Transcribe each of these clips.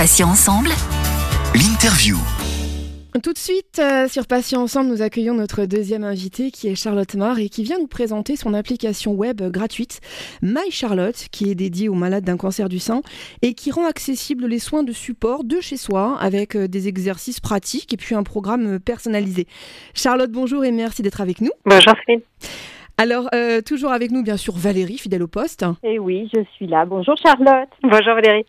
Patients ensemble, L'interview. Tout de suite, euh, sur Patients Ensemble, nous accueillons notre deuxième invitée qui est Charlotte Mar et qui vient nous présenter son application web gratuite My Charlotte, qui est dédiée aux malades d'un cancer du sein et qui rend accessibles les soins de support de chez soi avec euh, des exercices pratiques et puis un programme personnalisé. Charlotte, bonjour et merci d'être avec nous. Bonjour Céline. Alors, euh, toujours avec nous, bien sûr, Valérie, fidèle au poste. Et oui, je suis là. Bonjour Charlotte. Bonjour Valérie.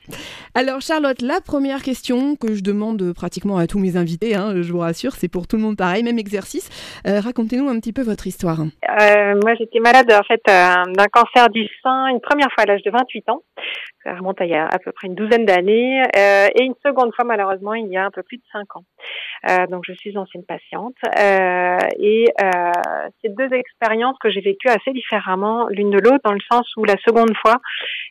Alors, Charlotte, la première question que je demande pratiquement à tous mes invités, hein, je vous rassure, c'est pour tout le monde pareil, même exercice. Euh, racontez-nous un petit peu votre histoire. Euh, moi, j'étais malade en fait d'un cancer du sein une première fois à l'âge de 28 ans. Ça remonte à il y a à peu près une douzaine d'années. et une seconde fois, malheureusement, il y a un peu plus de 5 ans. Donc, je suis ancienne patiente. et ces deux expériences que j'ai vécu assez différemment l'une de l'autre, dans le sens où la seconde fois,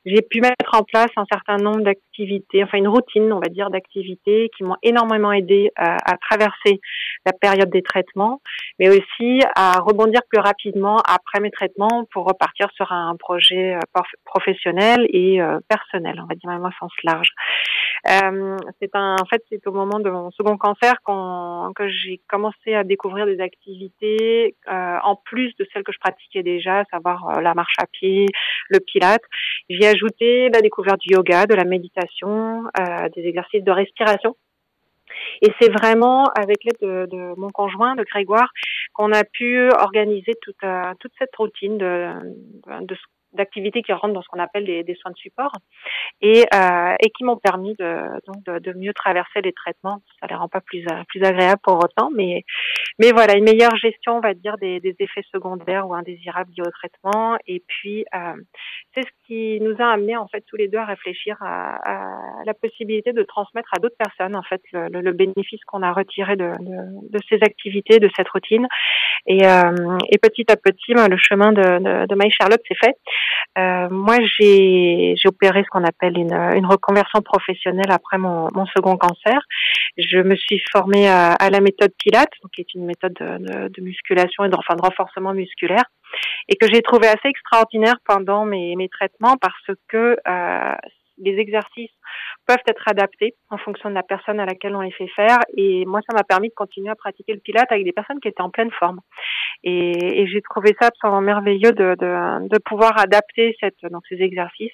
j'ai pu mettre en place un certain nombre d'activités, enfin une routine, on va dire, d'activités qui m'ont énormément aidé à, à, traverser la période des traitements, mais aussi à rebondir plus rapidement après mes traitements pour repartir sur un projet euh, professionnel et euh, personnel, on va dire même au sens large. Euh, c'est un, en fait, c'est au moment de mon second cancer que j'ai commencé à découvrir des activités euh, en plus de celles que je pratiquais déjà, savoir euh, la marche à pied, le pilate. J'ai ajouté la découverte du yoga, de la méditation, euh, des exercices de respiration. Et c'est vraiment avec l'aide de, de, mon conjoint, de Grégoire, qu'on a pu organiser toute, cette routine de, de, d'activités qui rentrent dans ce qu'on appelle des, des, soins de support et, euh, et qui m'ont permis de, donc de, de, mieux traverser les traitements. Ça les rend pas plus plus agréables pour autant, mais mais voilà une meilleure gestion, on va dire, des, des effets secondaires ou indésirables liés au traitement. Et puis euh, c'est ce qui nous a amené en fait tous les deux à réfléchir à, à la possibilité de transmettre à d'autres personnes en fait le, le, le bénéfice qu'on a retiré de, de, de, ces activités, de cette routine. Et, euh, et petit à petit, ben, le chemin de, de, de My Charlotte s'est fait. Euh, moi, j'ai opéré ce qu'on appelle une, une, reconversion professionnelle après mon, mon, second cancer. Je me suis formée à, à la méthode Pilates, qui est une méthode de, de musculation et de, enfin, de renforcement musculaire, et que j'ai trouvé assez extraordinaire pendant mes, mes traitements parce que euh, les exercices peuvent être adaptés en fonction de la personne à laquelle on les fait faire. Et moi, ça m'a permis de continuer à pratiquer le pilate avec des personnes qui étaient en pleine forme. Et, j'ai trouvé ça absolument merveilleux de, pouvoir adapter ces exercices.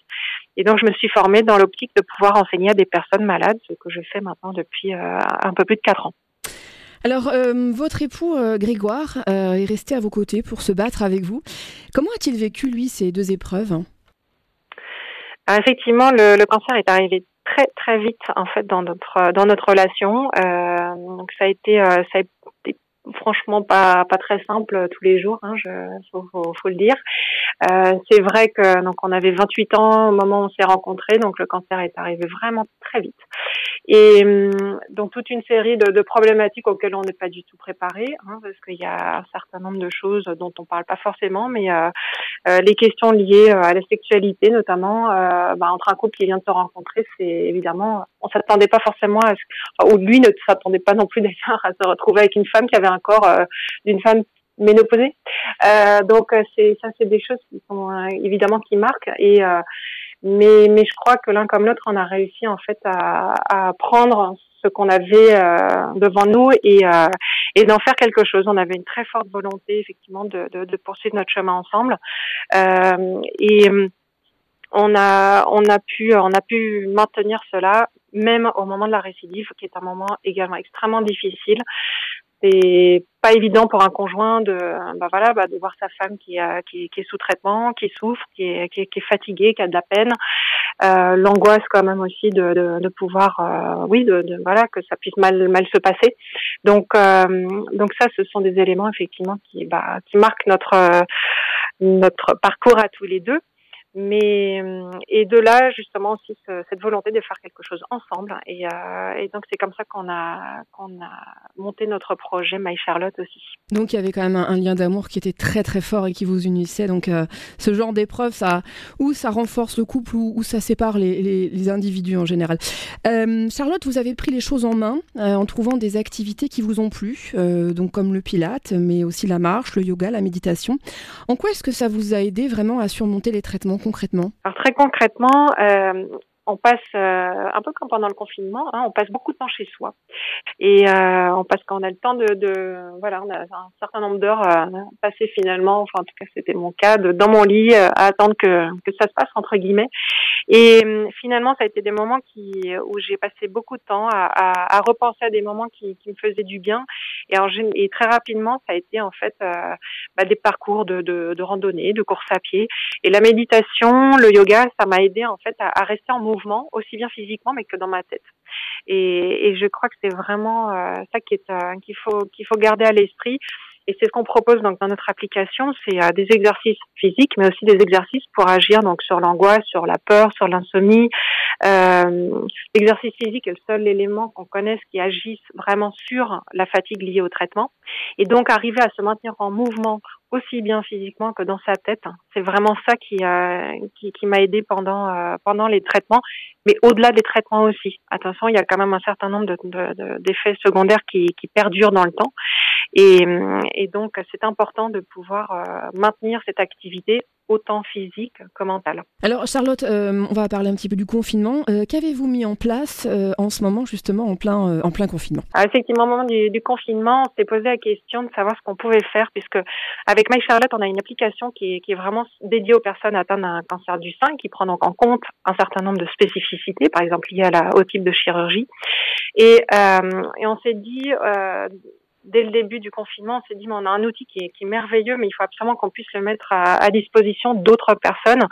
Et donc, je me suis formée dans l'optique de pouvoir enseigner à des personnes malades, ce que je fais maintenant depuis euh, un peu plus de quatre ans. Alors, euh, votre époux euh, Grégoire est resté à vos côtés pour se battre avec vous. Comment a-t-il vécu, lui, ces deux épreuves? Ah, Effectivement, le, le, cancer est arrivé très très vite en fait dans notre dans notre relation. donc ça a été ça a été franchement pas pas très simple tous les jours, hein, je, faut, faut, le dire. Euh, c'est vrai que donc on avait 28 ans au moment où on s'est rencontrés, donc le cancer est arrivé vraiment très vite. Et hum, donc toute une série de, de problématiques auxquelles on n'est pas du tout préparé, hein, parce qu'il y a un certain nombre de choses dont on parle pas forcément, mais euh, euh, les questions liées à la sexualité notamment, euh, bah, entre un couple qui vient de se rencontrer, c'est évidemment, on s'attendait pas forcément à ce, ou lui ne s'attendait pas non plus d'ailleurs à se retrouver avec une femme qui avait un corps euh, d'une femme ménopausée. Euh, donc c'est ça, c'est des choses qui sont évidemment qui marquent et mais, mais je crois que l'un comme l'autre, on a réussi en fait à, à prendre ce qu'on avait euh, devant nous et, euh, et d'en faire quelque chose. On avait une très forte volonté effectivement de, de, de poursuivre notre chemin ensemble. Euh, et on a on a pu on a pu maintenir cela même au moment de la récidive qui est un moment également extrêmement difficile. C'est pas évident pour un conjoint de bah voilà bah de voir sa femme qui, a, qui, est sous traitement qui souffre qui est, qui est, fatiguée qui a de la peine. Euh, l'angoisse quand même aussi de, de, pouvoir euh, oui de, voilà que ça puisse mal mal se passer. Donc euh, donc ça ce sont des éléments effectivement qui bah qui marquent notre notre parcours à tous les deux mais et de là justement aussi ce, cette volonté de faire quelque chose ensemble et, euh, et donc c'est comme ça qu'on a qu'on a monté notre projet My Charlotte aussi. Donc il y avait quand même un, lien d'amour qui était très très fort et qui vous unissait donc euh, ce genre d'épreuve ça ou ça renforce le couple ou, ça sépare les, les, individus en général. Euh, Charlotte vous avez pris les choses en main euh, en trouvant des activités qui vous ont plu euh, donc comme le pilate mais aussi la marche, le yoga, la méditation. En quoi est-ce que ça vous a aidé vraiment à surmonter les traitements Alors très concrètement, euh, on passe un peu comme pendant le confinement, hein, on passe beaucoup de temps chez soi et on passe quand on a le temps de, de voilà, on a un certain nombre d'heures passées finalement, enfin en tout cas c'était mon cas, de, dans mon lit à attendre que que ça se passe entre guillemets. Et finalement, ça a été des moments qui où j'ai passé beaucoup de temps à, à, à, repenser à des moments qui, qui me faisaient du bien. Et, en, et très rapidement, ça a été en fait bah, des parcours de, de, de randonnée, de course à pied. Et la méditation, le yoga, ça m'a aidé en fait à, à, rester en mouvement, aussi bien physiquement mais que dans ma tête. Et, je crois que c'est vraiment euh, ça qui est euh, qu'il faut qu'il faut garder à l'esprit. Et c'est ce qu'on propose donc dans notre application, c'est euh, des exercices physiques, mais aussi des exercices pour agir donc sur l'angoisse, sur la peur, sur l'insomnie. L'exercice physique est le seul élément qu'on connaisse qui agisse vraiment sur la fatigue liée au traitement. Et donc arriver à se maintenir en mouvement aussi bien physiquement que dans sa tête. C'est vraiment ça qui, euh, qui, qui m'a aidé pendant, euh, pendant les traitements, mais au-delà des traitements aussi. Attention, il y a quand même un certain nombre d'effets de, de, secondaires qui, qui perdurent dans le temps. Et, et donc, c'est important de pouvoir euh, maintenir cette activité autant physique que mentale. Alors Charlotte, euh, on va parler un petit peu du confinement. Euh, qu'avez-vous mis en place euh, en ce moment justement en plein, en plein confinement? Ah, Effectivement, au moment du, du confinement, on s'est posé la question de savoir ce qu'on pouvait faire puisque avec My Charlotte, on a une application qui est, qui est vraiment dédiée aux personnes atteintes d'un cancer du sein qui prend donc en compte un certain nombre de spécificités, par exemple liées à la, au type de chirurgie. Et, et on s'est dit dès le début du confinement, on s'est dit, mais on a un outil qui est, merveilleux, mais il faut absolument qu'on puisse le mettre à, disposition d'autres personnes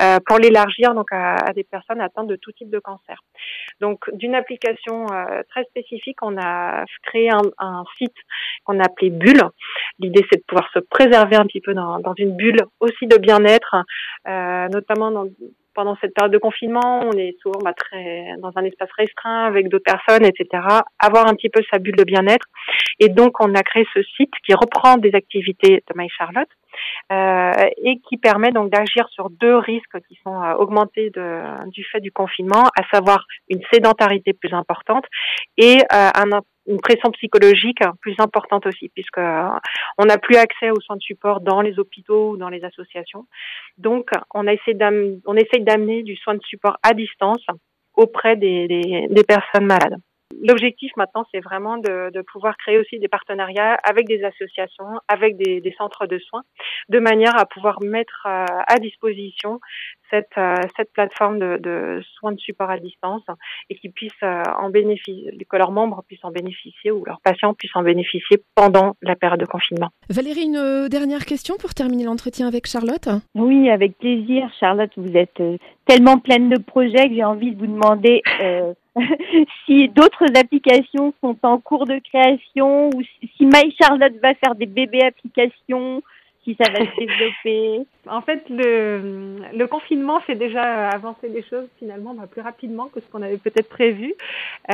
euh, pour l'élargir donc à, des personnes atteintes de tout type de cancer. Donc, d'une application euh, très spécifique, on a créé un, un site qu'on a appelé Bulle. L'idée, c'est de pouvoir se préserver un petit peu dans, dans une bulle aussi de bien-être, euh, notamment dans pendant cette période de confinement, on est souvent bah, très dans un espace restreint avec d'autres personnes, etc. Avoir un petit peu sa bulle de bien-être. Et donc, on a créé ce site qui reprend des activités de My Charlotte euh, et qui permet donc d'agir sur deux risques qui sont euh, augmentés de, du fait du confinement, à savoir une sédentarité plus importante et euh, un une pression psychologique plus importante aussi, puisque euh, on n'a plus accès aux soins de support dans les hôpitaux ou dans les associations. Donc, on, on essaye d'amener du soin de support à distance auprès des personnes malades. L'objectif maintenant, c'est vraiment de, de, pouvoir créer aussi des partenariats avec des associations, avec des, des centres de soins, de manière à pouvoir mettre euh, à disposition cette, euh, cette plateforme de, de, soins de support à distance et qui puissent euh, en bénéficier, que leurs membres puissent en bénéficier ou leurs patients puissent en bénéficier pendant la période de confinement. Valérie, une dernière question pour terminer l'entretien avec Charlotte? Oui, avec plaisir. Charlotte, vous êtes tellement pleine de projets que j'ai envie de vous demander euh, si d'autres applications sont en cours de création ou si My Charlotte va faire des bébés applications si ça va se développer En fait, le, le confinement fait déjà avancer les choses finalement bah, plus rapidement que ce qu'on avait peut-être prévu.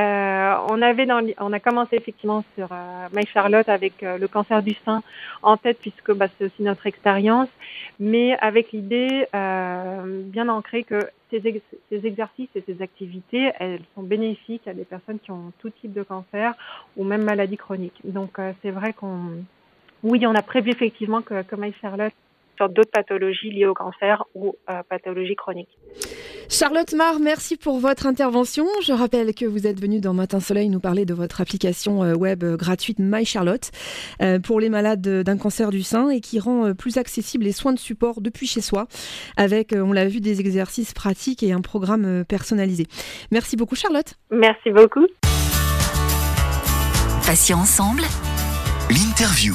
Euh, on avait on a commencé effectivement sur euh, My Charlotte avec euh, le cancer du sein en tête puisque bah, c'est aussi notre expérience, mais avec l'idée euh, bien ancrée que ces, ex ces, exercices et ces activités, elles sont bénéfiques à des personnes qui ont tout type de cancer ou même maladie chronique. Donc euh, c'est vrai qu'on oui, on a prévu effectivement que, comme Charlotte, sur d'autres pathologies liées au cancer ou euh, pathologies chroniques. Charlotte Mar, merci pour votre intervention. Je rappelle que vous êtes venue dans Matin Soleil nous parler de votre application euh, web gratuite My Charlotte euh, pour les malades d'un cancer du sein et qui rend plus accessible les soins de support depuis chez soi avec, on l'a vu, des exercices pratiques et un programme personnalisé. Merci beaucoup Charlotte. Merci beaucoup. Patients ensemble. L'interview.